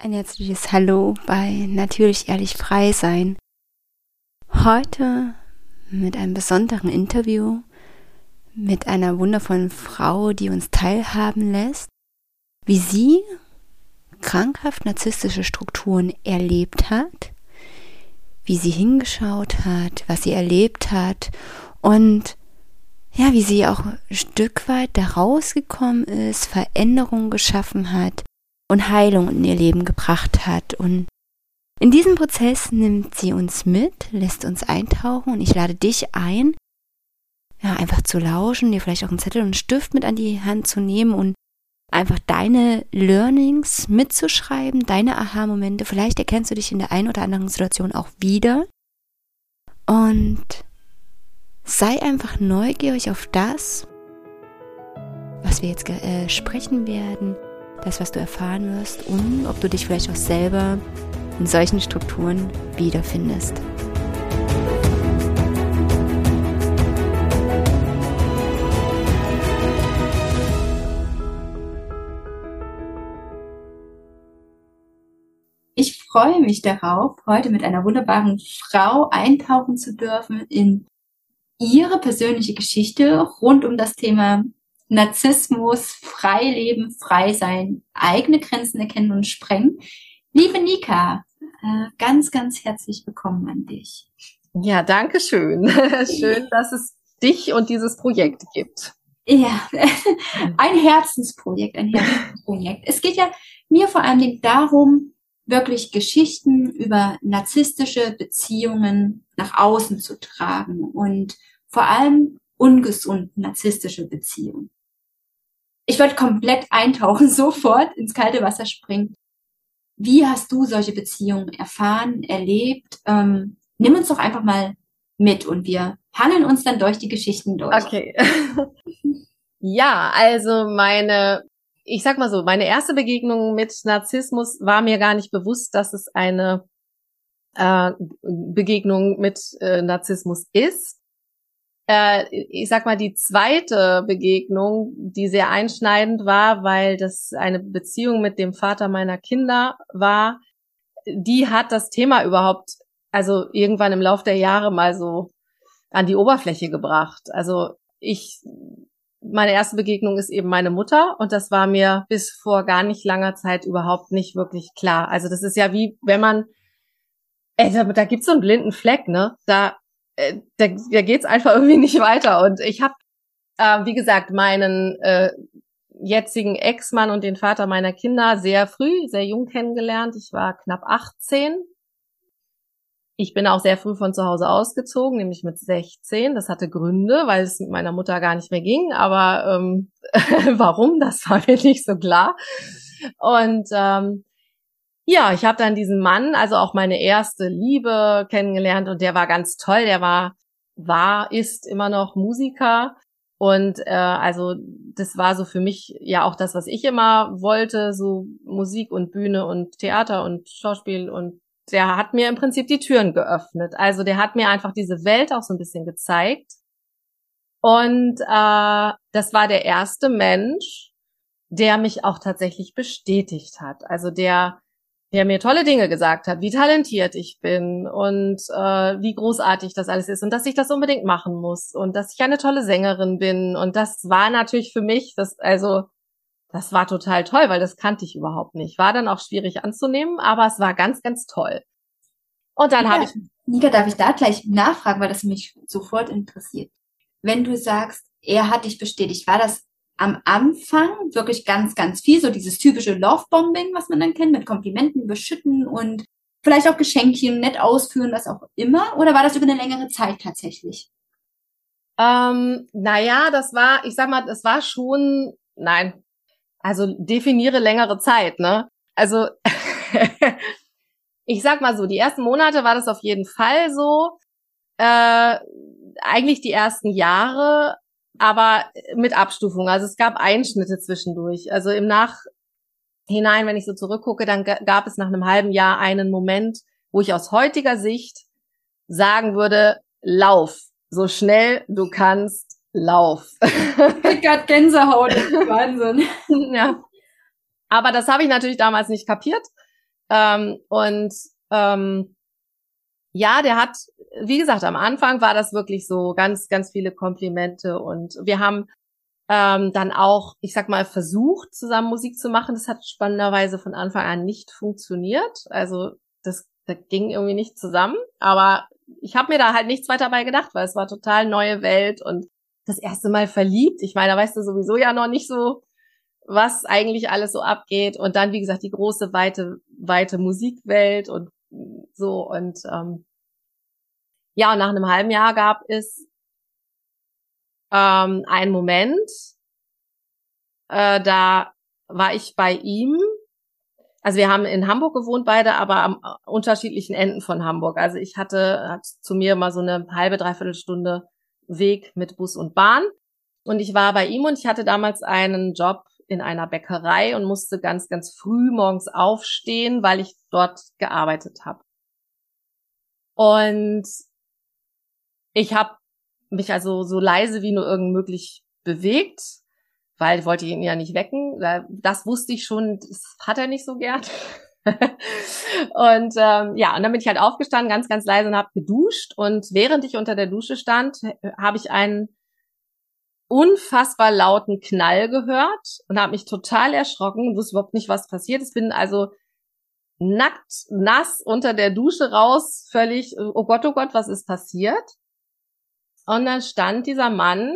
Ein herzliches Hallo bei Natürlich Ehrlich Frei Sein. Heute mit einem besonderen Interview mit einer wundervollen Frau, die uns teilhaben lässt, wie sie krankhaft narzisstische Strukturen erlebt hat, wie sie hingeschaut hat, was sie erlebt hat und ja, wie sie auch ein Stück weit da rausgekommen ist, Veränderungen geschaffen hat und Heilung in ihr Leben gebracht hat. Und in diesem Prozess nimmt sie uns mit, lässt uns eintauchen und ich lade dich ein, ja, einfach zu lauschen, dir vielleicht auch einen Zettel und einen Stift mit an die Hand zu nehmen und einfach deine Learnings mitzuschreiben, deine Aha-Momente. Vielleicht erkennst du dich in der einen oder anderen Situation auch wieder. Und sei einfach neugierig auf das, was wir jetzt äh, sprechen werden das, was du erfahren wirst und ob du dich vielleicht auch selber in solchen Strukturen wiederfindest. Ich freue mich darauf, heute mit einer wunderbaren Frau eintauchen zu dürfen in ihre persönliche Geschichte rund um das Thema Narzissmus, frei leben, frei sein, eigene Grenzen erkennen und sprengen. Liebe Nika, äh, ganz, ganz herzlich willkommen an dich. Ja, danke schön. schön, dass es dich und dieses Projekt gibt. Ja, ein Herzensprojekt, ein Herzensprojekt. Es geht ja mir vor allen Dingen darum, wirklich Geschichten über narzisstische Beziehungen nach außen zu tragen und vor allem ungesund narzisstische Beziehungen ich wollte komplett eintauchen, sofort ins kalte Wasser springen. Wie hast du solche Beziehungen erfahren, erlebt? Ähm, nimm uns doch einfach mal mit und wir hangeln uns dann durch die Geschichten durch. Okay. ja, also meine, ich sag mal so, meine erste Begegnung mit Narzissmus war mir gar nicht bewusst, dass es eine äh, Begegnung mit äh, Narzissmus ist äh, ich sag mal, die zweite Begegnung, die sehr einschneidend war, weil das eine Beziehung mit dem Vater meiner Kinder war, die hat das Thema überhaupt, also irgendwann im Lauf der Jahre mal so an die Oberfläche gebracht. Also ich, meine erste Begegnung ist eben meine Mutter und das war mir bis vor gar nicht langer Zeit überhaupt nicht wirklich klar. Also das ist ja wie, wenn man, ey, da, da gibt's so einen blinden Fleck, ne? Da äh, da, da geht's einfach irgendwie nicht weiter. Und ich habe, äh, wie gesagt, meinen äh, jetzigen Ex-Mann und den Vater meiner Kinder sehr früh, sehr jung kennengelernt. Ich war knapp 18. Ich bin auch sehr früh von zu Hause ausgezogen, nämlich mit 16. Das hatte Gründe, weil es mit meiner Mutter gar nicht mehr ging. Aber ähm, warum, das war mir nicht so klar. Und ähm, ja, ich habe dann diesen Mann, also auch meine erste Liebe kennengelernt und der war ganz toll. Der war, war, ist immer noch Musiker und äh, also das war so für mich ja auch das, was ich immer wollte, so Musik und Bühne und Theater und Schauspiel und der hat mir im Prinzip die Türen geöffnet. Also der hat mir einfach diese Welt auch so ein bisschen gezeigt. Und äh, das war der erste Mensch, der mich auch tatsächlich bestätigt hat. Also der der mir tolle Dinge gesagt hat, wie talentiert ich bin und äh, wie großartig das alles ist und dass ich das unbedingt machen muss und dass ich eine tolle Sängerin bin und das war natürlich für mich, das also das war total toll, weil das kannte ich überhaupt nicht. War dann auch schwierig anzunehmen, aber es war ganz, ganz toll. Und dann ja, habe ich. Nika, darf ich da gleich nachfragen, weil das mich sofort interessiert. Wenn du sagst, er hat dich bestätigt, war das am Anfang wirklich ganz, ganz viel, so dieses typische Love-Bombing, was man dann kennt, mit Komplimenten überschütten und vielleicht auch Geschenkchen nett ausführen, was auch immer? Oder war das über eine längere Zeit tatsächlich? Ähm, naja, das war, ich sag mal, das war schon, nein, also definiere längere Zeit, ne? Also, ich sag mal so, die ersten Monate war das auf jeden Fall so. Äh, eigentlich die ersten Jahre aber mit Abstufung. Also es gab Einschnitte zwischendurch. Also im Nachhinein, wenn ich so zurückgucke, dann gab es nach einem halben Jahr einen Moment, wo ich aus heutiger Sicht sagen würde, lauf, so schnell du kannst, lauf. Ich gerade Gänsehaut, Wahnsinn. ja. Aber das habe ich natürlich damals nicht kapiert. Ähm, und ähm, ja, der hat, wie gesagt, am Anfang war das wirklich so ganz, ganz viele Komplimente und wir haben ähm, dann auch, ich sag mal, versucht, zusammen Musik zu machen. Das hat spannenderweise von Anfang an nicht funktioniert. Also das, das ging irgendwie nicht zusammen. Aber ich habe mir da halt nichts weiter dabei gedacht, weil es war total neue Welt und das erste Mal verliebt. Ich meine, da weißt du sowieso ja noch nicht so, was eigentlich alles so abgeht. Und dann, wie gesagt, die große, weite, weite Musikwelt und so. Und ähm, ja, und nach einem halben Jahr gab es ähm, einen Moment, äh, da war ich bei ihm. Also wir haben in Hamburg gewohnt beide, aber am äh, unterschiedlichen Enden von Hamburg. Also ich hatte hat zu mir mal so eine halbe, dreiviertel Stunde Weg mit Bus und Bahn. Und ich war bei ihm und ich hatte damals einen Job in einer Bäckerei und musste ganz, ganz früh morgens aufstehen, weil ich dort gearbeitet habe. Und ich habe mich also so leise wie nur irgend möglich bewegt, weil ich wollte ihn ja nicht wecken. Das wusste ich schon, das hat er nicht so gern. und ähm, ja, und dann bin ich halt aufgestanden, ganz, ganz leise und habe geduscht. Und während ich unter der Dusche stand, habe ich einen unfassbar lauten Knall gehört und habe mich total erschrocken und wusste überhaupt nicht, was passiert ist. Bin also nackt, nass unter der Dusche raus, völlig, oh Gott, oh Gott, was ist passiert? Und dann stand dieser Mann,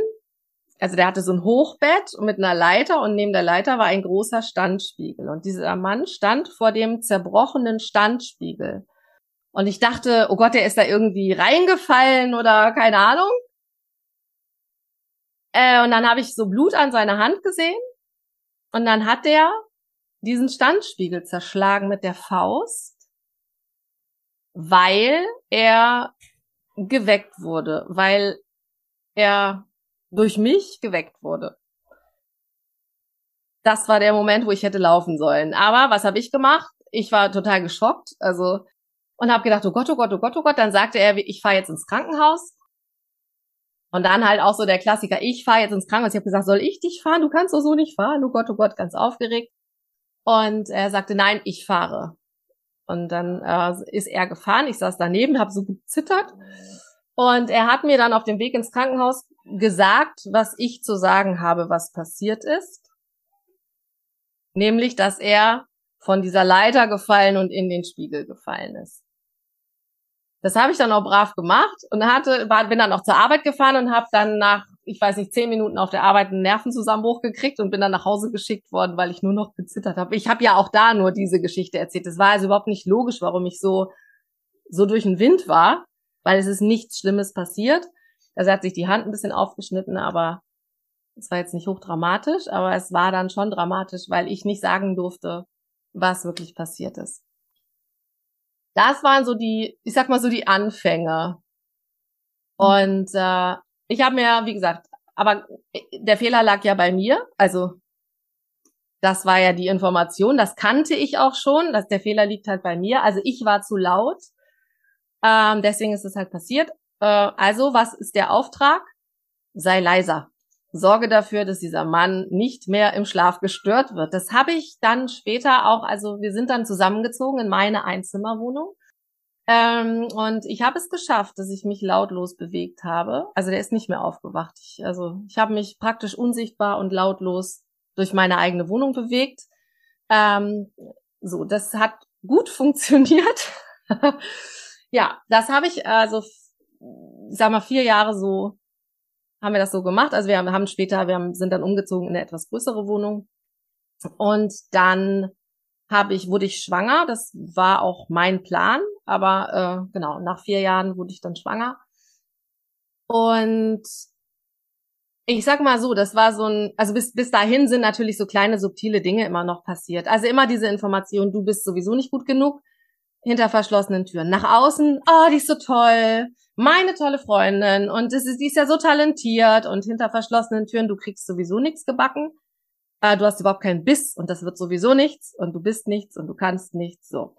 also der hatte so ein Hochbett mit einer Leiter und neben der Leiter war ein großer Standspiegel. Und dieser Mann stand vor dem zerbrochenen Standspiegel. Und ich dachte, oh Gott, der ist da irgendwie reingefallen oder keine Ahnung. Äh, und dann habe ich so Blut an seiner Hand gesehen. Und dann hat der diesen Standspiegel zerschlagen mit der Faust, weil er geweckt wurde, weil er durch mich geweckt wurde. Das war der Moment, wo ich hätte laufen sollen. Aber was habe ich gemacht? Ich war total geschockt, also und habe gedacht, oh Gott, oh Gott, oh Gott, oh Gott. Dann sagte er, ich fahre jetzt ins Krankenhaus. Und dann halt auch so der Klassiker, ich fahre jetzt ins Krankenhaus. Ich habe gesagt, soll ich dich fahren? Du kannst doch so nicht fahren. Oh Gott, oh Gott, ganz aufgeregt. Und er sagte, nein, ich fahre. Und dann äh, ist er gefahren. Ich saß daneben, habe so gezittert. Und er hat mir dann auf dem Weg ins Krankenhaus gesagt, was ich zu sagen habe, was passiert ist. Nämlich, dass er von dieser Leiter gefallen und in den Spiegel gefallen ist. Das habe ich dann auch brav gemacht und hatte, war, bin dann auch zur Arbeit gefahren und habe dann nach, ich weiß nicht, zehn Minuten auf der Arbeit einen Nervenzusammenbruch gekriegt und bin dann nach Hause geschickt worden, weil ich nur noch gezittert habe. Ich habe ja auch da nur diese Geschichte erzählt. Es war also überhaupt nicht logisch, warum ich so so durch den Wind war, weil es ist nichts Schlimmes passiert. Also er hat sich die Hand ein bisschen aufgeschnitten, aber es war jetzt nicht hochdramatisch, aber es war dann schon dramatisch, weil ich nicht sagen durfte, was wirklich passiert ist das waren so die, ich sag mal so die Anfänge. Und äh, ich habe mir, wie gesagt, aber der Fehler lag ja bei mir. Also das war ja die Information, das kannte ich auch schon, dass der Fehler liegt halt bei mir. Also ich war zu laut, ähm, deswegen ist es halt passiert. Äh, also was ist der Auftrag? Sei leiser sorge dafür, dass dieser Mann nicht mehr im Schlaf gestört wird. Das habe ich dann später auch, also wir sind dann zusammengezogen in meine Einzimmerwohnung. Ähm, und ich habe es geschafft, dass ich mich lautlos bewegt habe. Also der ist nicht mehr aufgewacht. Ich, also ich habe mich praktisch unsichtbar und lautlos durch meine eigene Wohnung bewegt. Ähm, so, das hat gut funktioniert. ja, das habe ich also, sag mal, vier Jahre so haben wir das so gemacht. Also wir haben später, wir haben, sind dann umgezogen in eine etwas größere Wohnung. Und dann habe ich, wurde ich schwanger. Das war auch mein Plan. Aber äh, genau, nach vier Jahren wurde ich dann schwanger. Und ich sag mal so, das war so ein, also bis, bis dahin sind natürlich so kleine subtile Dinge immer noch passiert. Also immer diese Information, du bist sowieso nicht gut genug hinter verschlossenen Türen. Nach außen, oh, die ist so toll, meine tolle Freundin und das ist, die ist ja so talentiert und hinter verschlossenen Türen, du kriegst sowieso nichts gebacken. Äh, du hast überhaupt keinen Biss und das wird sowieso nichts und du bist nichts und du kannst nichts so.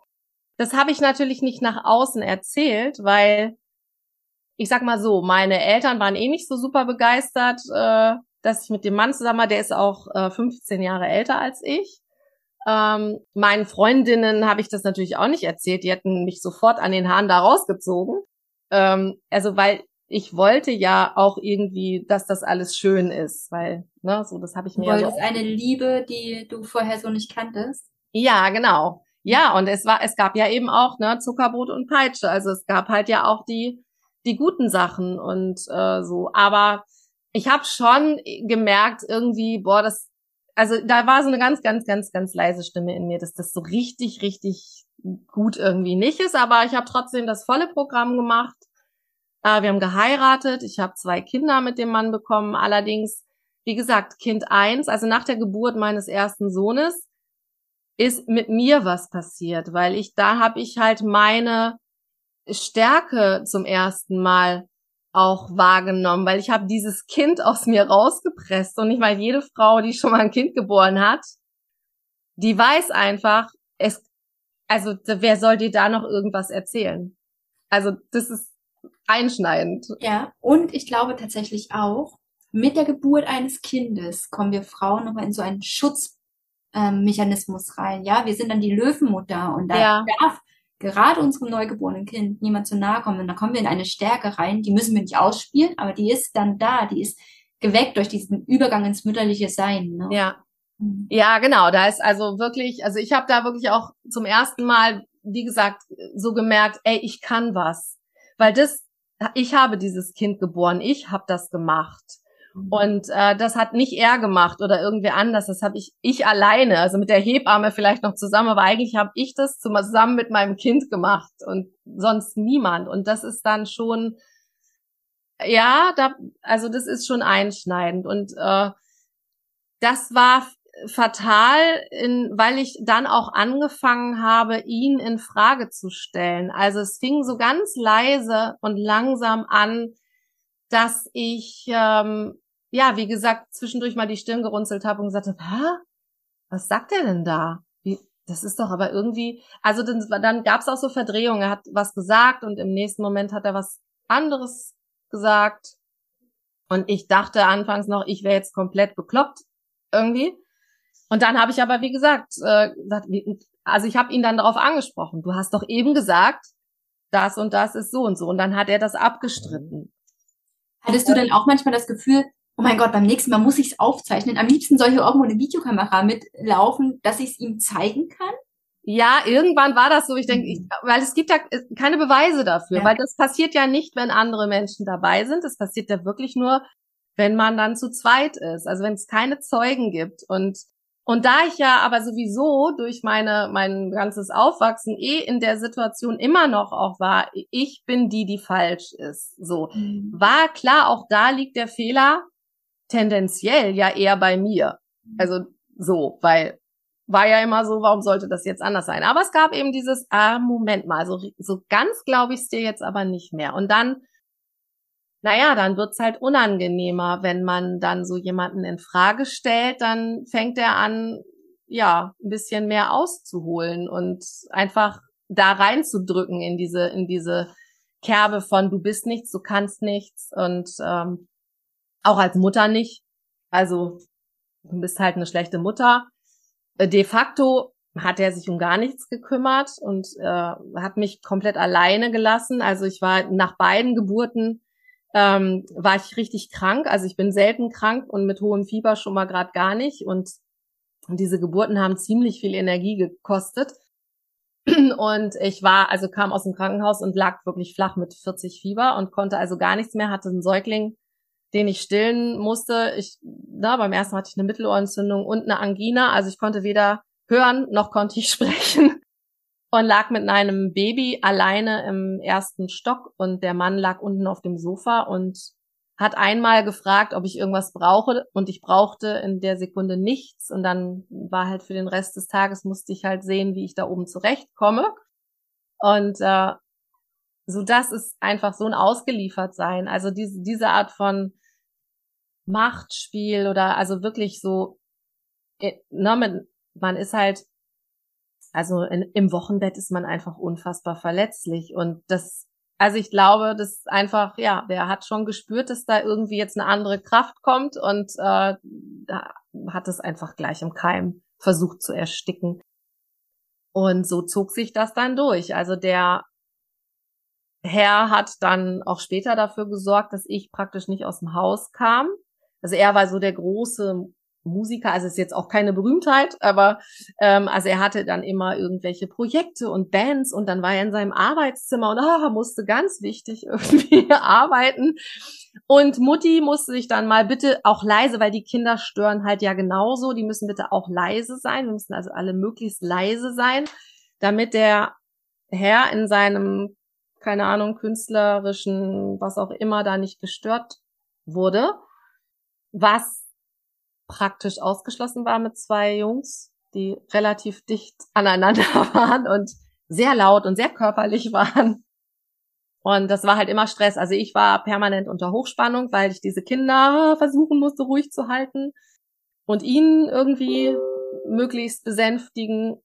Das habe ich natürlich nicht nach außen erzählt, weil ich sag mal so, meine Eltern waren eh nicht so super begeistert, äh, dass ich mit dem Mann zusammen war, der ist auch äh, 15 Jahre älter als ich. Ähm, meinen Freundinnen habe ich das natürlich auch nicht erzählt. Die hätten mich sofort an den Haaren da rausgezogen. Ähm, also weil ich wollte ja auch irgendwie, dass das alles schön ist, weil, ne, so, das habe ich mir. Du wolltest ja so eine Liebe, die du vorher so nicht kanntest? Ja, genau. Ja, und es war, es gab ja eben auch, ne, Zuckerbrot und Peitsche. Also es gab halt ja auch die, die guten Sachen und äh, so. Aber ich habe schon gemerkt, irgendwie, boah, das, also da war so eine ganz, ganz, ganz, ganz leise Stimme in mir, dass das so richtig, richtig gut irgendwie nicht ist. Aber ich habe trotzdem das volle Programm gemacht äh, wir haben geheiratet. Ich habe zwei Kinder mit dem Mann bekommen. Allerdings, wie gesagt, Kind eins, also nach der Geburt meines ersten Sohnes, ist mit mir was passiert, weil ich da habe ich halt meine Stärke zum ersten Mal auch wahrgenommen, weil ich habe dieses Kind aus mir rausgepresst und ich meine, jede Frau, die schon mal ein Kind geboren hat, die weiß einfach, es, also wer soll dir da noch irgendwas erzählen? Also das ist einschneidend. Ja, und ich glaube tatsächlich auch, mit der Geburt eines Kindes kommen wir Frauen nochmal in so einen Schutzmechanismus ähm, rein. Ja, wir sind dann die Löwenmutter und da ja. darf gerade unserem neugeborenen Kind niemand zu nahe kommen. Und da kommen wir in eine Stärke rein, die müssen wir nicht ausspielen, aber die ist dann da, die ist geweckt durch diesen Übergang ins mütterliche Sein. Ne? Ja. Mhm. Ja, genau. Da ist also wirklich, also ich habe da wirklich auch zum ersten Mal, wie gesagt, so gemerkt, ey, ich kann was. Weil das ich habe dieses Kind geboren, ich habe das gemacht. Mhm. Und äh, das hat nicht er gemacht oder irgendwer anders, das habe ich ich alleine, also mit der Hebamme vielleicht noch zusammen, aber eigentlich habe ich das zusammen mit meinem Kind gemacht und sonst niemand. Und das ist dann schon, ja, da, also das ist schon einschneidend. Und äh, das war fatal, in, weil ich dann auch angefangen habe, ihn in Frage zu stellen. Also es fing so ganz leise und langsam an, dass ich ähm, ja, wie gesagt, zwischendurch mal die Stirn gerunzelt habe und gesagt habe, Hä? was sagt er denn da? Wie, das ist doch aber irgendwie, also dann, dann gab es auch so Verdrehungen. Er hat was gesagt und im nächsten Moment hat er was anderes gesagt. Und ich dachte anfangs noch, ich wäre jetzt komplett bekloppt irgendwie. Und dann habe ich aber, wie gesagt, äh, also ich habe ihn dann darauf angesprochen. Du hast doch eben gesagt, das und das ist so und so. Und dann hat er das abgestritten. Hattest du denn auch manchmal das Gefühl, oh mein Gott, beim nächsten Mal muss ich es aufzeichnen. Am liebsten soll hier irgendwo eine Videokamera mitlaufen, dass ich es ihm zeigen kann? Ja, irgendwann war das so. Ich denke, mhm. weil es gibt ja keine Beweise dafür, ja. weil das passiert ja nicht, wenn andere Menschen dabei sind. Das passiert ja wirklich nur, wenn man dann zu zweit ist. Also wenn es keine Zeugen gibt. Und und da ich ja aber sowieso durch meine, mein ganzes Aufwachsen eh in der Situation immer noch auch war, ich bin die, die falsch ist, so, mhm. war klar, auch da liegt der Fehler tendenziell ja eher bei mir. Mhm. Also so, weil war ja immer so, warum sollte das jetzt anders sein? Aber es gab eben dieses, ah, Moment mal, so, so ganz glaube ich es dir jetzt aber nicht mehr. Und dann naja, dann wird's halt unangenehmer, wenn man dann so jemanden in Frage stellt, dann fängt er an, ja, ein bisschen mehr auszuholen und einfach da reinzudrücken in diese, in diese Kerbe von du bist nichts, du kannst nichts und ähm, auch als Mutter nicht. Also du bist halt eine schlechte Mutter. Äh, de facto hat er sich um gar nichts gekümmert und äh, hat mich komplett alleine gelassen. Also ich war nach beiden Geburten ähm, war ich richtig krank. Also ich bin selten krank und mit hohem Fieber schon mal gerade gar nicht. Und, und diese Geburten haben ziemlich viel Energie gekostet. Und ich war, also kam aus dem Krankenhaus und lag wirklich flach mit 40 Fieber und konnte also gar nichts mehr, hatte einen Säugling, den ich stillen musste. Ich, na, beim ersten hatte ich eine Mittelohrentzündung und eine Angina. Also ich konnte weder hören noch konnte ich sprechen. Und lag mit einem Baby alleine im ersten Stock und der Mann lag unten auf dem Sofa und hat einmal gefragt, ob ich irgendwas brauche. Und ich brauchte in der Sekunde nichts. Und dann war halt für den Rest des Tages musste ich halt sehen, wie ich da oben zurechtkomme. Und äh, so das ist einfach so ein ausgeliefert sein, also diese diese Art von Machtspiel oder also wirklich so, äh, ne, man ist halt also in, im Wochenbett ist man einfach unfassbar verletzlich und das also ich glaube, das ist einfach, ja, der hat schon gespürt, dass da irgendwie jetzt eine andere Kraft kommt und äh, da hat es einfach gleich im Keim versucht zu ersticken. Und so zog sich das dann durch. Also der Herr hat dann auch später dafür gesorgt, dass ich praktisch nicht aus dem Haus kam. Also er war so der große Musiker, also ist jetzt auch keine Berühmtheit, aber ähm, also er hatte dann immer irgendwelche Projekte und Bands und dann war er in seinem Arbeitszimmer und ah, musste ganz wichtig irgendwie arbeiten. Und Mutti musste sich dann mal bitte auch leise, weil die Kinder stören halt ja genauso, die müssen bitte auch leise sein. Wir müssen also alle möglichst leise sein, damit der Herr in seinem, keine Ahnung, künstlerischen, was auch immer, da nicht gestört wurde. Was praktisch ausgeschlossen war mit zwei Jungs, die relativ dicht aneinander waren und sehr laut und sehr körperlich waren. Und das war halt immer Stress. Also ich war permanent unter Hochspannung, weil ich diese Kinder versuchen musste, ruhig zu halten und ihn irgendwie möglichst besänftigen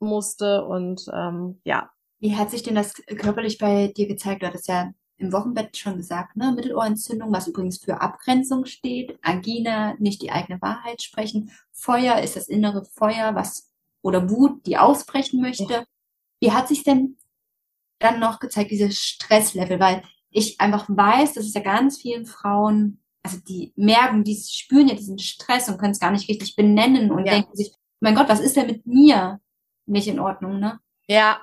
musste. Und ähm, ja. Wie hat sich denn das körperlich bei dir gezeigt? Du hattest ja im Wochenbett schon gesagt, ne? Mittelohrentzündung, was übrigens für Abgrenzung steht, Angina, nicht die eigene Wahrheit sprechen, Feuer ist das innere Feuer, was oder Wut, die ausbrechen möchte. Wie hat sich denn dann noch gezeigt, dieses Stresslevel? Weil ich einfach weiß, dass es ja ganz vielen Frauen, also die merken, die spüren ja diesen Stress und können es gar nicht richtig benennen und ja. denken sich, mein Gott, was ist denn mit mir nicht in Ordnung, ne? Ja,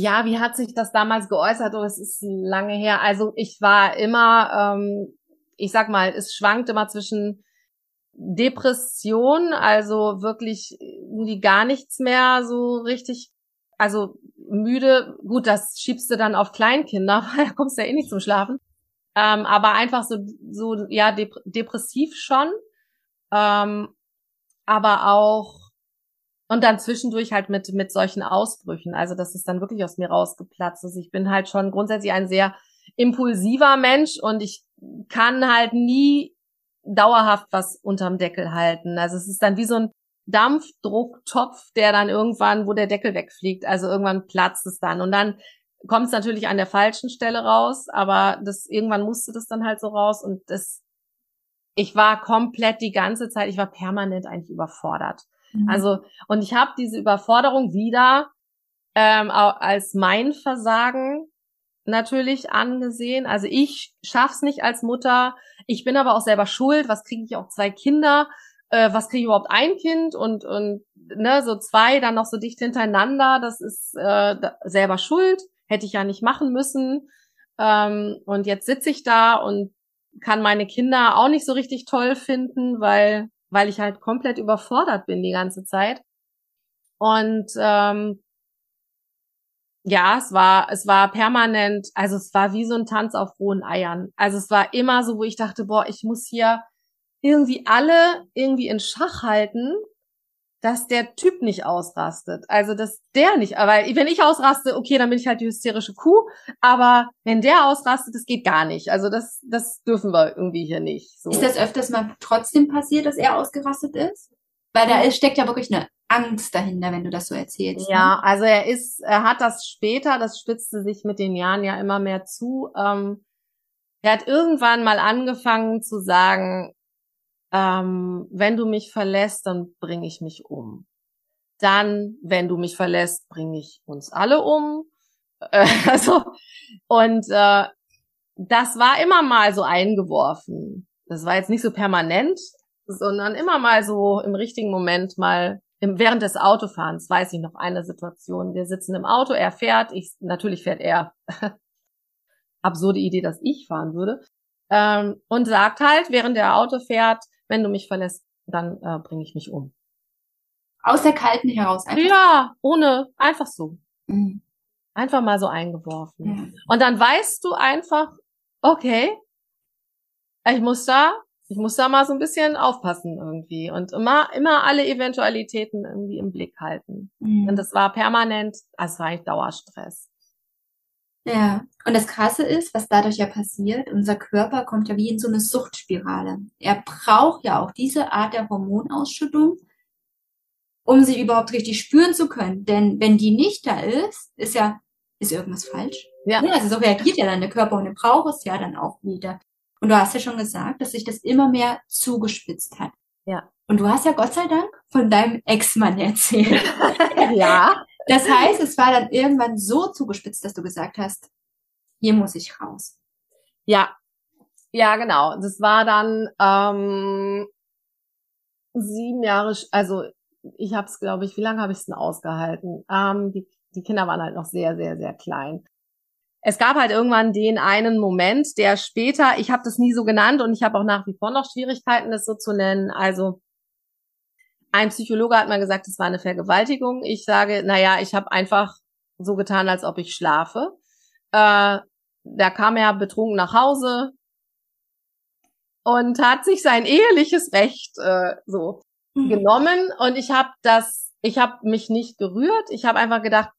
ja, wie hat sich das damals geäußert? Oh, es ist lange her. Also ich war immer, ähm, ich sag mal, es schwankt immer zwischen Depression, also wirklich irgendwie gar nichts mehr so richtig, also müde. Gut, das schiebst du dann auf Kleinkinder, weil da kommst du ja eh nicht zum Schlafen. Ähm, aber einfach so, so ja, dep depressiv schon. Ähm, aber auch und dann zwischendurch halt mit, mit solchen Ausbrüchen. Also das ist dann wirklich aus mir rausgeplatzt. Also ich bin halt schon grundsätzlich ein sehr impulsiver Mensch und ich kann halt nie dauerhaft was unterm Deckel halten. Also es ist dann wie so ein Dampfdrucktopf, der dann irgendwann, wo der Deckel wegfliegt, also irgendwann platzt es dann. Und dann kommt es natürlich an der falschen Stelle raus, aber das irgendwann musste das dann halt so raus und das ich war komplett die ganze Zeit, ich war permanent eigentlich überfordert. Mhm. Also, und ich habe diese Überforderung wieder ähm, als mein Versagen natürlich angesehen. Also ich schaff's nicht als Mutter. Ich bin aber auch selber schuld. Was kriege ich auch zwei Kinder? Äh, was kriege ich überhaupt ein Kind und und ne so zwei dann noch so dicht hintereinander? Das ist äh, selber schuld. Hätte ich ja nicht machen müssen. Ähm, und jetzt sitze ich da und kann meine Kinder auch nicht so richtig toll finden, weil weil ich halt komplett überfordert bin die ganze Zeit. Und ähm, ja, es war, es war permanent, also es war wie so ein Tanz auf rohen Eiern. Also es war immer so, wo ich dachte, boah, ich muss hier irgendwie alle irgendwie in Schach halten, dass der Typ nicht ausrastet. Also, dass der nicht, aber wenn ich ausraste, okay, dann bin ich halt die hysterische Kuh, aber wenn der ausrastet, das geht gar nicht. Also, das, das dürfen wir irgendwie hier nicht. So. Ist das öfters mal trotzdem passiert, dass er ausgerastet ist? Weil da steckt ja wirklich eine Angst dahinter, wenn du das so erzählst. Ja, ne? also er ist, er hat das später, das spitzte sich mit den Jahren ja immer mehr zu. Ähm, er hat irgendwann mal angefangen zu sagen, ähm, wenn du mich verlässt, dann bringe ich mich um. Dann, wenn du mich verlässt, bringe ich uns alle um. Äh, also, und äh, das war immer mal so eingeworfen. Das war jetzt nicht so permanent, sondern immer mal so im richtigen Moment mal im, während des Autofahrens weiß ich noch eine Situation. Wir sitzen im Auto, er fährt, ich natürlich fährt er. Absurde Idee, dass ich fahren würde. Ähm, und sagt halt, während der Auto fährt, wenn du mich verlässt, dann äh, bringe ich mich um. Aus der kalten heraus. Einfach ja, ohne, einfach so. Mhm. Einfach mal so eingeworfen. Mhm. Und dann weißt du einfach, okay, ich muss da, ich muss da mal so ein bisschen aufpassen irgendwie und immer, immer alle Eventualitäten irgendwie im Blick halten. Mhm. Und das war permanent, also es war eigentlich Dauerstress. Ja, und das Krasse ist, was dadurch ja passiert, unser Körper kommt ja wie in so eine Suchtspirale. Er braucht ja auch diese Art der Hormonausschüttung, um sie überhaupt richtig spüren zu können. Denn wenn die nicht da ist, ist ja, ist irgendwas falsch. Ja. ja also so reagiert ja dann der Körper und er braucht es ja dann auch wieder. Und du hast ja schon gesagt, dass sich das immer mehr zugespitzt hat. Ja. Und du hast ja Gott sei Dank von deinem Ex-Mann erzählt. ja. Das heißt, es war dann irgendwann so zugespitzt, dass du gesagt hast, hier muss ich raus. Ja. Ja, genau. Das war dann ähm, sieben Jahre, also ich habe es, glaube ich, wie lange habe ich es denn ausgehalten? Ähm, die, die Kinder waren halt noch sehr, sehr, sehr klein. Es gab halt irgendwann den einen Moment, der später, ich habe das nie so genannt und ich habe auch nach wie vor noch Schwierigkeiten, das so zu nennen. Also ein Psychologe hat mal gesagt, es war eine Vergewaltigung. Ich sage, naja, ich habe einfach so getan, als ob ich schlafe. Äh, da kam er betrunken nach Hause und hat sich sein eheliches Recht äh, so mhm. genommen. Und ich habe das, ich habe mich nicht gerührt. Ich habe einfach gedacht,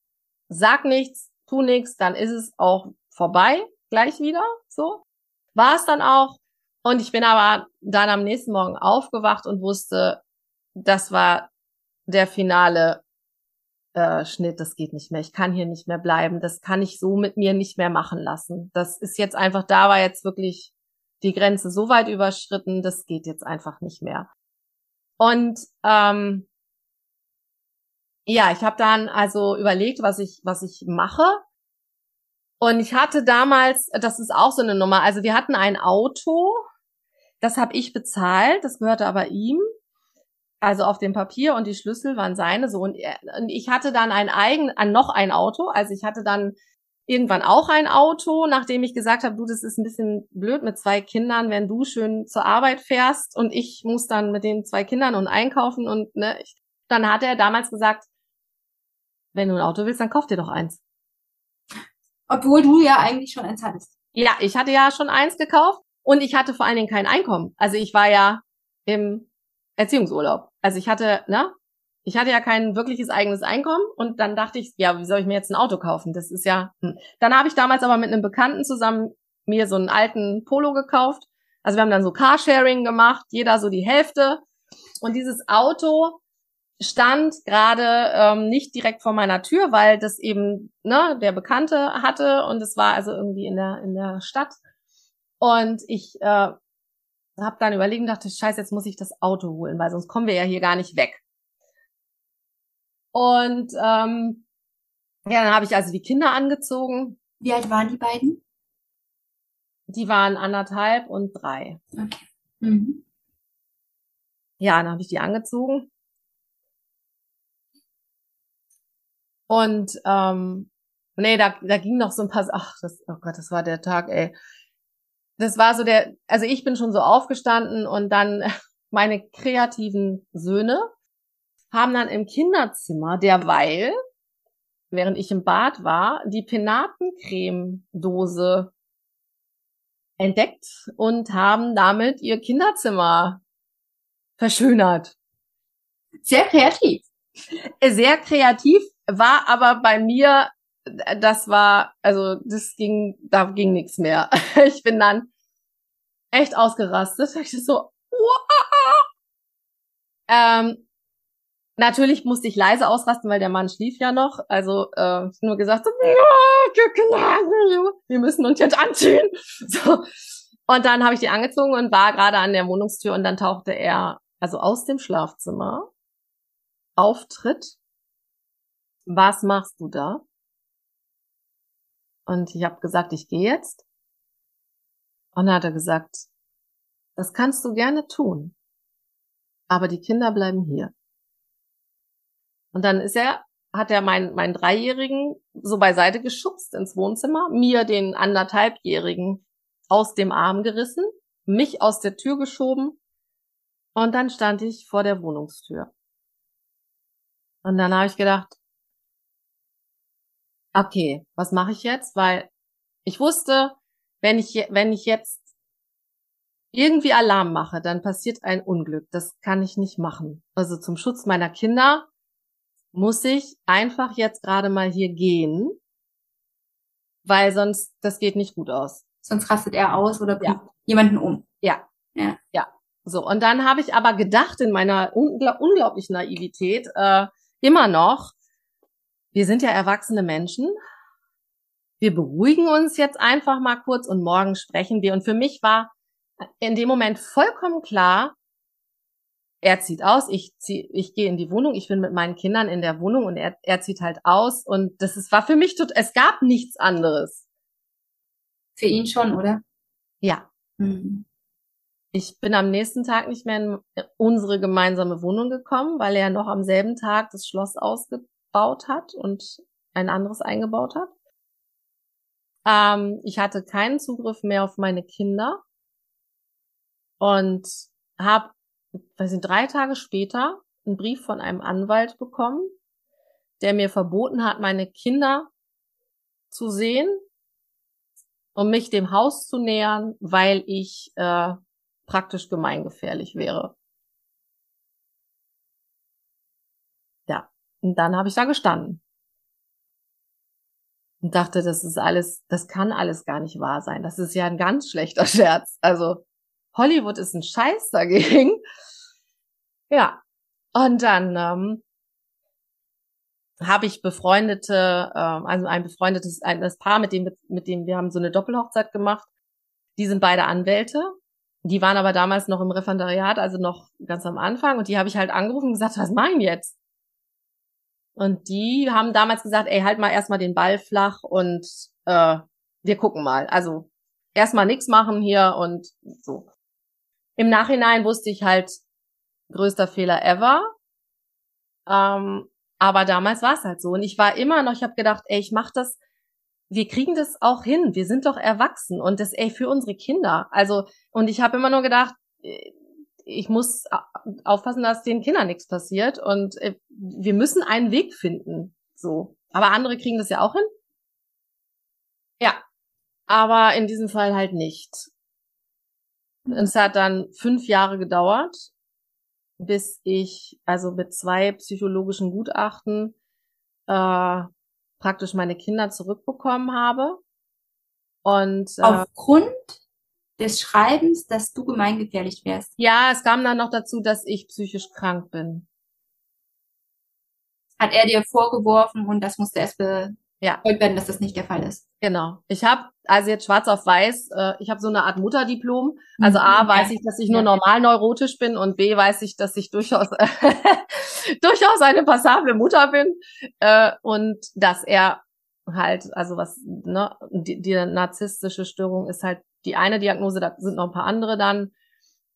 sag nichts, tu nichts, dann ist es auch vorbei, gleich wieder. So war es dann auch. Und ich bin aber dann am nächsten Morgen aufgewacht und wusste, das war der finale äh, Schnitt, das geht nicht mehr. Ich kann hier nicht mehr bleiben. Das kann ich so mit mir nicht mehr machen lassen. Das ist jetzt einfach, da war jetzt wirklich die Grenze so weit überschritten, das geht jetzt einfach nicht mehr. Und ähm, ja, ich habe dann also überlegt, was ich was ich mache. Und ich hatte damals, das ist auch so eine Nummer. Also wir hatten ein Auto, das habe ich bezahlt, das gehörte aber ihm also auf dem Papier und die Schlüssel waren seine so und, und ich hatte dann ein eigen an noch ein Auto, also ich hatte dann irgendwann auch ein Auto, nachdem ich gesagt habe, du, das ist ein bisschen blöd mit zwei Kindern, wenn du schön zur Arbeit fährst und ich muss dann mit den zwei Kindern und einkaufen und ne, ich, dann hat er damals gesagt, wenn du ein Auto willst, dann kauf dir doch eins. Obwohl du ja eigentlich schon eins hattest. Ja, ich hatte ja schon eins gekauft und ich hatte vor allen Dingen kein Einkommen. Also ich war ja im Erziehungsurlaub. Also ich hatte, ne? Ich hatte ja kein wirkliches eigenes Einkommen und dann dachte ich, ja, wie soll ich mir jetzt ein Auto kaufen? Das ist ja. Hm. Dann habe ich damals aber mit einem Bekannten zusammen mir so einen alten Polo gekauft. Also wir haben dann so Carsharing gemacht, jeder so die Hälfte. Und dieses Auto stand gerade ähm, nicht direkt vor meiner Tür, weil das eben ne, der Bekannte hatte und es war also irgendwie in der in der Stadt. Und ich äh, habe dann überlegt und dachte, scheiße, jetzt muss ich das Auto holen, weil sonst kommen wir ja hier gar nicht weg. Und ähm, ja, dann habe ich also die Kinder angezogen. Wie alt waren die beiden? Die waren anderthalb und drei. Okay. Mhm. Ja, dann habe ich die angezogen. Und ähm, nee, da, da ging noch so ein paar, ach, das, oh Gott, das war der Tag, ey das war so der, also ich bin schon so aufgestanden und dann meine kreativen Söhne haben dann im Kinderzimmer derweil, während ich im Bad war, die Penatencreme-Dose entdeckt und haben damit ihr Kinderzimmer verschönert. Sehr kreativ. Sehr kreativ, war aber bei mir das war, also das ging, da ging nichts mehr. Ich bin dann echt ausgerastet. Ich so, wow. Ähm, natürlich musste ich leise ausrasten, weil der Mann schlief ja noch. Also äh, nur gesagt, so, wir müssen uns jetzt anziehen. So. Und dann habe ich die angezogen und war gerade an der Wohnungstür und dann tauchte er also aus dem Schlafzimmer Auftritt. Was machst du da? Und ich habe gesagt, ich gehe jetzt. Und dann hat er gesagt, das kannst du gerne tun, aber die Kinder bleiben hier. Und dann ist er, hat er meinen, meinen Dreijährigen so beiseite geschubst ins Wohnzimmer, mir den anderthalbjährigen aus dem Arm gerissen, mich aus der Tür geschoben und dann stand ich vor der Wohnungstür. Und dann habe ich gedacht, okay, was mache ich jetzt? Weil ich wusste, wenn ich, wenn ich jetzt irgendwie Alarm mache, dann passiert ein Unglück. Das kann ich nicht machen. Also zum Schutz meiner Kinder muss ich einfach jetzt gerade mal hier gehen, weil sonst, das geht nicht gut aus. Sonst rastet er aus oder bringt ja. jemanden um. Ja. Ja. Ja. So, und dann habe ich aber gedacht in meiner unglaublichen Naivität, äh, immer noch, wir sind ja erwachsene Menschen. Wir beruhigen uns jetzt einfach mal kurz und morgen sprechen wir. Und für mich war in dem Moment vollkommen klar, er zieht aus, ich zieh, ich gehe in die Wohnung, ich bin mit meinen Kindern in der Wohnung und er, er zieht halt aus und das ist, war für mich tot, es gab nichts anderes. Für ihn schon, oder? Ja. Mhm. Ich bin am nächsten Tag nicht mehr in unsere gemeinsame Wohnung gekommen, weil er noch am selben Tag das Schloss ausgebaut hat und ein anderes eingebaut hat. Ähm, ich hatte keinen Zugriff mehr auf meine Kinder und habe, weiß nicht, drei Tage später einen Brief von einem Anwalt bekommen, der mir verboten hat, meine Kinder zu sehen um mich dem Haus zu nähern, weil ich äh, praktisch gemeingefährlich wäre. Ja, und dann habe ich da gestanden und dachte, das ist alles, das kann alles gar nicht wahr sein. Das ist ja ein ganz schlechter Scherz. Also Hollywood ist ein Scheiß dagegen. Ja, und dann ähm, habe ich befreundete, ähm, also ein befreundetes ein, das Paar, mit dem, mit dem wir haben so eine Doppelhochzeit gemacht. Die sind beide Anwälte. Die waren aber damals noch im Referendariat, also noch ganz am Anfang. Und die habe ich halt angerufen und gesagt, was meinen jetzt? Und die haben damals gesagt, ey, halt mal erstmal den Ball flach und äh, wir gucken mal. Also erstmal nichts machen hier und so. Im Nachhinein wusste ich halt, größter Fehler ever. Ähm, aber damals war es halt so. Und ich war immer noch, ich habe gedacht, ey, ich mach das, wir kriegen das auch hin. Wir sind doch erwachsen und das, ey, für unsere Kinder. Also, und ich habe immer nur gedacht, äh, ich muss aufpassen, dass den Kindern nichts passiert. Und äh, wir müssen einen Weg finden. So. Aber andere kriegen das ja auch hin. Ja. Aber in diesem Fall halt nicht. Es hat dann fünf Jahre gedauert bis ich also mit zwei psychologischen Gutachten äh, praktisch meine Kinder zurückbekommen habe. Und äh, aufgrund des Schreibens, dass du gemeingefährlich wärst. Ja, es kam dann noch dazu, dass ich psychisch krank bin. Hat er dir vorgeworfen und das musste erst be ja. werden, dass das nicht der Fall ist. Genau. Ich habe also jetzt schwarz auf weiß, äh, ich habe so eine Art Mutterdiplom. Also A mhm. weiß ich, dass ich nur normal neurotisch bin und B weiß ich, dass ich durchaus durchaus eine passable Mutter bin äh, und dass er halt, also was, ne, die, die narzisstische Störung ist halt die eine Diagnose, da sind noch ein paar andere dann.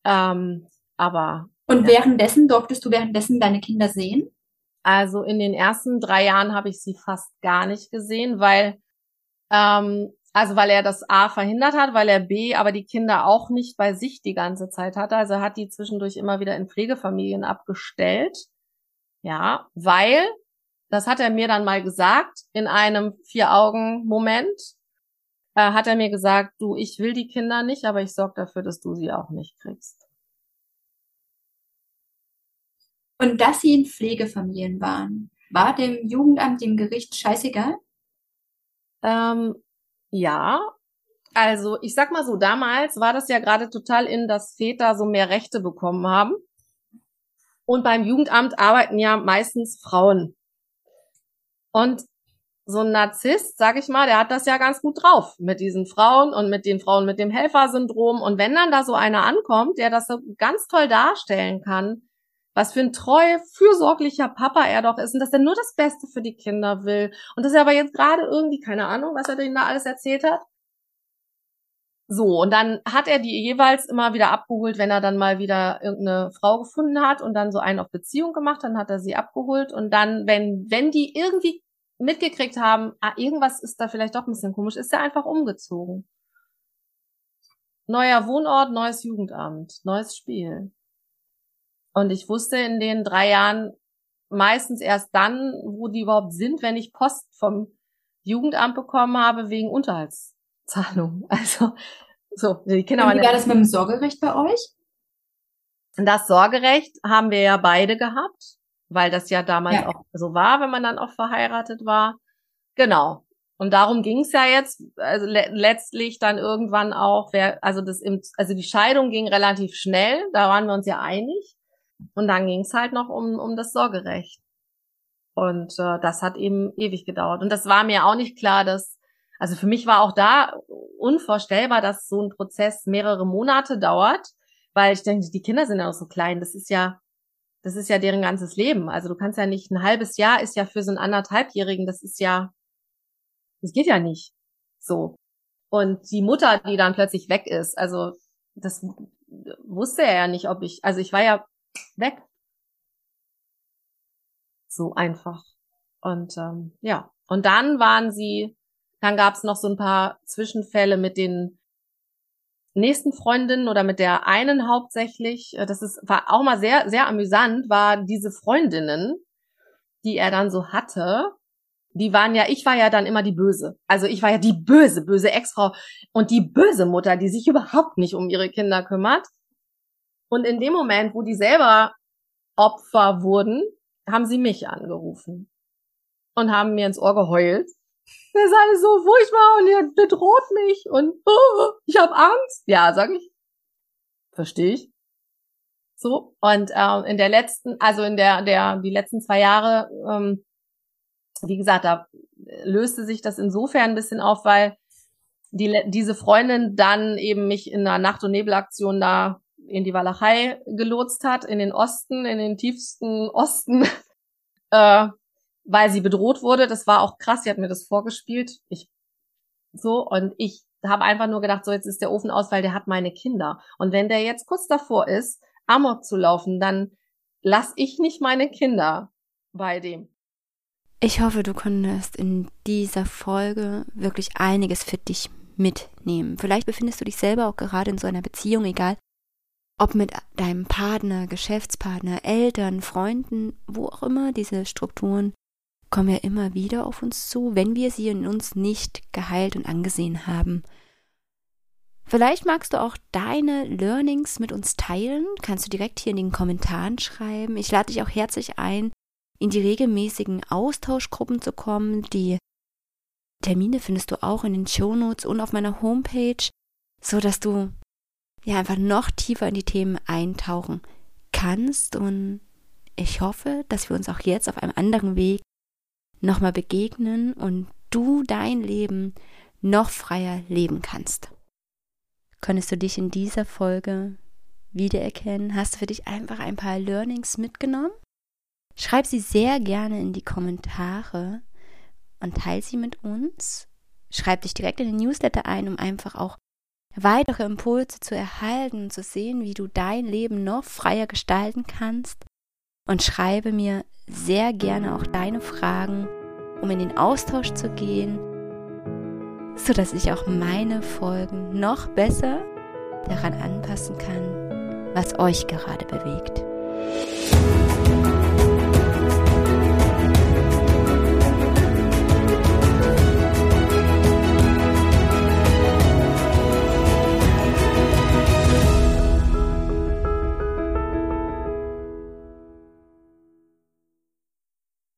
Ähm, aber. Und währenddessen durftest du währenddessen deine Kinder sehen? Also in den ersten drei Jahren habe ich sie fast gar nicht gesehen, weil ähm, also weil er das A verhindert hat, weil er B aber die Kinder auch nicht bei sich die ganze Zeit hatte. Also er hat die zwischendurch immer wieder in Pflegefamilien abgestellt. Ja, weil, das hat er mir dann mal gesagt, in einem Vier-Augen-Moment, äh, hat er mir gesagt, du, ich will die Kinder nicht, aber ich sorge dafür, dass du sie auch nicht kriegst. Und dass sie in Pflegefamilien waren, war dem Jugendamt, dem Gericht scheißegal? Ähm, ja. Also, ich sag mal so, damals war das ja gerade total in, dass Väter so mehr Rechte bekommen haben. Und beim Jugendamt arbeiten ja meistens Frauen. Und so ein Narzisst, sag ich mal, der hat das ja ganz gut drauf mit diesen Frauen und mit den Frauen mit dem Helfersyndrom. Und wenn dann da so einer ankommt, der das so ganz toll darstellen kann, was für ein treu, fürsorglicher Papa er doch ist und dass er nur das Beste für die Kinder will und dass er aber jetzt gerade irgendwie, keine Ahnung, was er denen da alles erzählt hat. So, und dann hat er die jeweils immer wieder abgeholt, wenn er dann mal wieder irgendeine Frau gefunden hat und dann so einen auf Beziehung gemacht, dann hat er sie abgeholt und dann, wenn, wenn die irgendwie mitgekriegt haben, ah, irgendwas ist da vielleicht doch ein bisschen komisch, ist er einfach umgezogen. Neuer Wohnort, neues Jugendamt, neues Spiel. Und ich wusste in den drei Jahren meistens erst dann, wo die überhaupt sind, wenn ich Post vom Jugendamt bekommen habe wegen Unterhaltszahlung. Also so, die Kinder Und wie war das mit dem Sorgerecht bei euch? Das Sorgerecht haben wir ja beide gehabt, weil das ja damals ja. auch so war, wenn man dann auch verheiratet war. Genau. Und darum ging es ja jetzt, also le letztlich dann irgendwann auch, wer, also das im, also die Scheidung ging relativ schnell, da waren wir uns ja einig. Und dann ging es halt noch um, um das Sorgerecht. Und äh, das hat eben ewig gedauert. Und das war mir auch nicht klar, dass, also für mich war auch da unvorstellbar, dass so ein Prozess mehrere Monate dauert, weil ich denke, die Kinder sind ja noch so klein. Das ist ja, das ist ja deren ganzes Leben. Also du kannst ja nicht, ein halbes Jahr ist ja für so einen anderthalbjährigen, das ist ja, das geht ja nicht. So. Und die Mutter, die dann plötzlich weg ist, also das wusste er ja nicht, ob ich, also ich war ja weg. So einfach. Und ähm, ja, und dann waren sie, dann gab es noch so ein paar Zwischenfälle mit den nächsten Freundinnen oder mit der einen hauptsächlich. Äh, das ist war auch mal sehr sehr amüsant, war diese Freundinnen, die er dann so hatte. Die waren ja, ich war ja dann immer die Böse. Also ich war ja die böse, böse Ex-Frau und die böse Mutter, die sich überhaupt nicht um ihre Kinder kümmert. Und in dem Moment, wo die selber Opfer wurden, haben sie mich angerufen und haben mir ins Ohr geheult. Das ist alles so furchtbar und ihr bedroht mich und oh, ich habe Angst. Ja, sag ich. Verstehe ich. So und ähm, in der letzten, also in der der die letzten zwei Jahre, ähm, wie gesagt, da löste sich das insofern ein bisschen auf, weil die diese Freundin dann eben mich in einer Nacht- und Nebelaktion da in die Walachei gelotst hat, in den Osten, in den tiefsten Osten äh, weil sie bedroht wurde. Das war auch krass. Sie hat mir das vorgespielt. Ich so und ich habe einfach nur gedacht, so jetzt ist der Ofen aus, weil der hat meine Kinder. Und wenn der jetzt kurz davor ist, Amok zu laufen, dann lass ich nicht meine Kinder bei dem. Ich hoffe, du konntest in dieser Folge wirklich einiges für dich mitnehmen. Vielleicht befindest du dich selber auch gerade in so einer Beziehung, egal ob mit deinem Partner, Geschäftspartner, Eltern, Freunden, wo auch immer diese Strukturen kommen ja immer wieder auf uns zu, wenn wir sie in uns nicht geheilt und angesehen haben. Vielleicht magst du auch deine Learnings mit uns teilen, kannst du direkt hier in den Kommentaren schreiben. Ich lade dich auch herzlich ein, in die regelmäßigen Austauschgruppen zu kommen. Die Termine findest du auch in den Shownotes und auf meiner Homepage, so dass du ja einfach noch tiefer in die Themen eintauchen kannst und ich hoffe, dass wir uns auch jetzt auf einem anderen Weg nochmal begegnen und du dein Leben noch freier leben kannst. Könntest du dich in dieser Folge wiedererkennen? Hast du für dich einfach ein paar Learnings mitgenommen? Schreib sie sehr gerne in die Kommentare und teile sie mit uns. Schreib dich direkt in den Newsletter ein, um einfach auch weitere Impulse zu erhalten und zu sehen, wie du dein Leben noch freier gestalten kannst. Und schreibe mir sehr gerne auch deine Fragen, um in den Austausch zu gehen, so dass ich auch meine Folgen noch besser daran anpassen kann, was euch gerade bewegt.